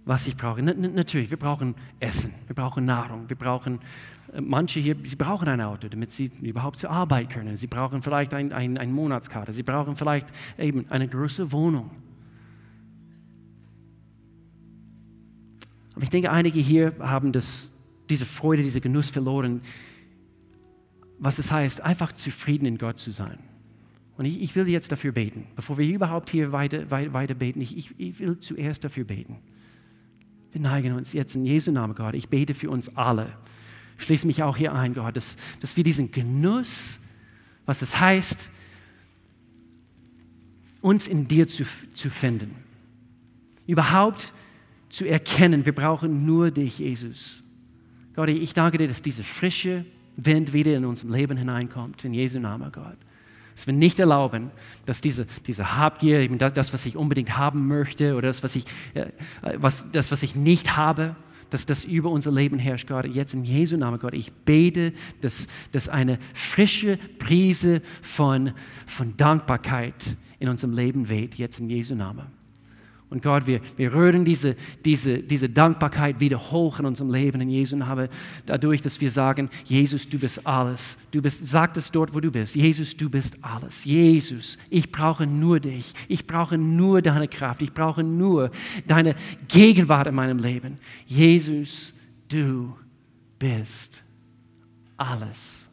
was ich brauche. N natürlich, wir brauchen Essen, wir brauchen Nahrung, wir brauchen, äh, manche hier, sie brauchen ein Auto, damit sie überhaupt zur Arbeit können. Sie brauchen vielleicht ein, ein, eine Monatskarte, sie brauchen vielleicht eben eine große Wohnung. Aber ich denke, einige hier haben das, diese Freude, diese Genuss verloren, was es heißt, einfach zufrieden in Gott zu sein. Und ich, ich will jetzt dafür beten, bevor wir überhaupt hier weiter, weiter, weiter beten. Ich, ich, ich will zuerst dafür beten. Wir neigen uns jetzt in Jesu Namen, Gott. Ich bete für uns alle. Schließe mich auch hier ein, Gott, dass, dass wir diesen Genuss, was es heißt, uns in dir zu, zu finden. Überhaupt zu erkennen, wir brauchen nur dich, Jesus. Gott, ich danke dir, dass dieser frische Wind wieder in unserem Leben hineinkommt. In Jesu Namen, Gott. Dass wir nicht erlauben, dass diese, diese Habgier, das, das, was ich unbedingt haben möchte oder das, was ich, äh, was, das, was ich nicht habe, dass das über unser Leben herrscht, Gott. Jetzt in Jesu Namen, Gott, ich bete, dass, dass eine frische Prise von, von Dankbarkeit in unserem Leben weht, jetzt in Jesu Namen. Und Gott, wir, wir rühren diese, diese, diese Dankbarkeit wieder hoch in unserem Leben in Jesu Namen, dadurch, dass wir sagen, Jesus, du bist alles. Du bist, sag es dort, wo du bist. Jesus, du bist alles. Jesus, ich brauche nur dich. Ich brauche nur deine Kraft. Ich brauche nur deine Gegenwart in meinem Leben. Jesus, du bist alles.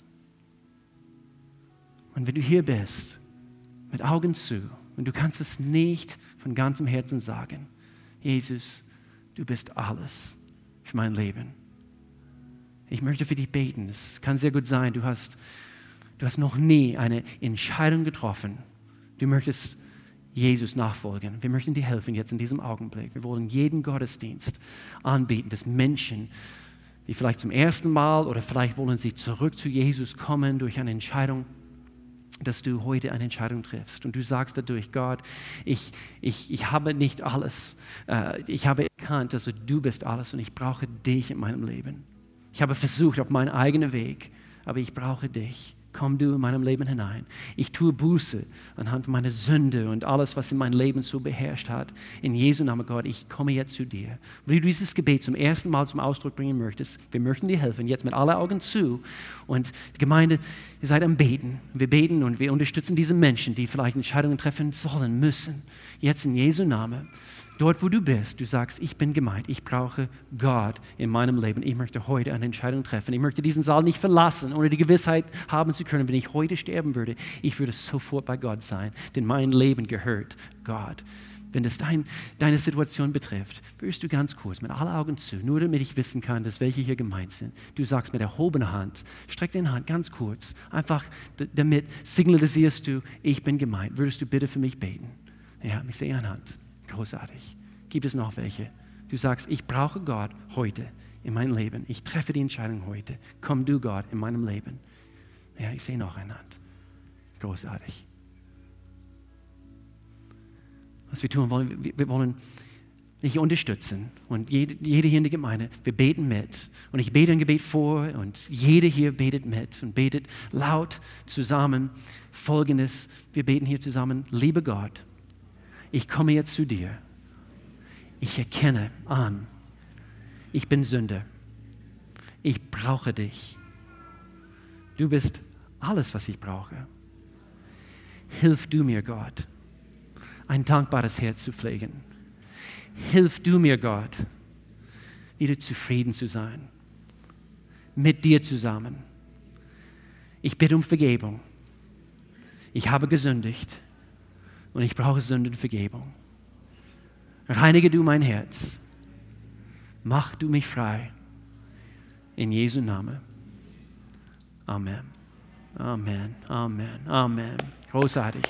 Und wenn du hier bist, mit Augen zu, und du kannst es nicht von ganzem Herzen sagen, Jesus, du bist alles für mein Leben. Ich möchte für dich beten. Es kann sehr gut sein, du hast, du hast noch nie eine Entscheidung getroffen. Du möchtest Jesus nachfolgen. Wir möchten dir helfen jetzt in diesem Augenblick. Wir wollen jeden Gottesdienst anbieten, dass Menschen, die vielleicht zum ersten Mal oder vielleicht wollen sie zurück zu Jesus kommen durch eine Entscheidung, dass du heute eine Entscheidung triffst und du sagst dadurch, Gott, ich, ich, ich habe nicht alles. Äh, ich habe erkannt, dass du bist alles und ich brauche dich in meinem Leben. Ich habe versucht auf meinen eigenen Weg, aber ich brauche dich komm du in meinem Leben hinein. Ich tue Buße anhand meiner Sünde und alles, was in meinem Leben so beherrscht hat. In Jesu Namen, Gott, ich komme jetzt zu dir. Wenn du dieses Gebet zum ersten Mal zum Ausdruck bringen möchtest, wir möchten dir helfen, jetzt mit aller Augen zu. Und die Gemeinde, ihr seid am Beten. Wir beten und wir unterstützen diese Menschen, die vielleicht Entscheidungen treffen sollen, müssen. Jetzt in Jesu Namen dort, wo du bist, du sagst, ich bin gemeint, ich brauche Gott in meinem Leben. Ich möchte heute eine Entscheidung treffen. Ich möchte diesen Saal nicht verlassen, ohne die Gewissheit haben zu können, wenn ich heute sterben würde, ich würde sofort bei Gott sein, denn mein Leben gehört Gott. Wenn es dein, deine Situation betrifft, wirst du ganz kurz mit aller Augen zu, nur damit ich wissen kann, dass welche hier gemeint sind. Du sagst mit erhobener Hand, streck deine Hand ganz kurz, einfach damit signalisierst du, ich bin gemeint. Würdest du bitte für mich beten? Ja, ich sehe eine Hand. Großartig. Gibt es noch welche? Du sagst, ich brauche Gott heute in meinem Leben. Ich treffe die Entscheidung heute. Komm du, Gott, in meinem Leben. Ja, ich sehe noch eine Hand. Großartig. Was wir tun wollen, wir wollen dich unterstützen. Und jede, jede hier in der Gemeinde, wir beten mit. Und ich bete ein Gebet vor und jede hier betet mit und betet laut zusammen. Folgendes, wir beten hier zusammen, liebe Gott, ich komme jetzt zu dir. Ich erkenne an, ich bin Sünder. Ich brauche dich. Du bist alles, was ich brauche. Hilf du mir, Gott, ein dankbares Herz zu pflegen. Hilf du mir, Gott, wieder zufrieden zu sein. Mit dir zusammen. Ich bitte um Vergebung. Ich habe gesündigt und ich brauche Sündenvergebung. Reinige du mein Herz. Mach du mich frei. In Jesu Namen. Amen. Amen. Amen. Amen. Großartig.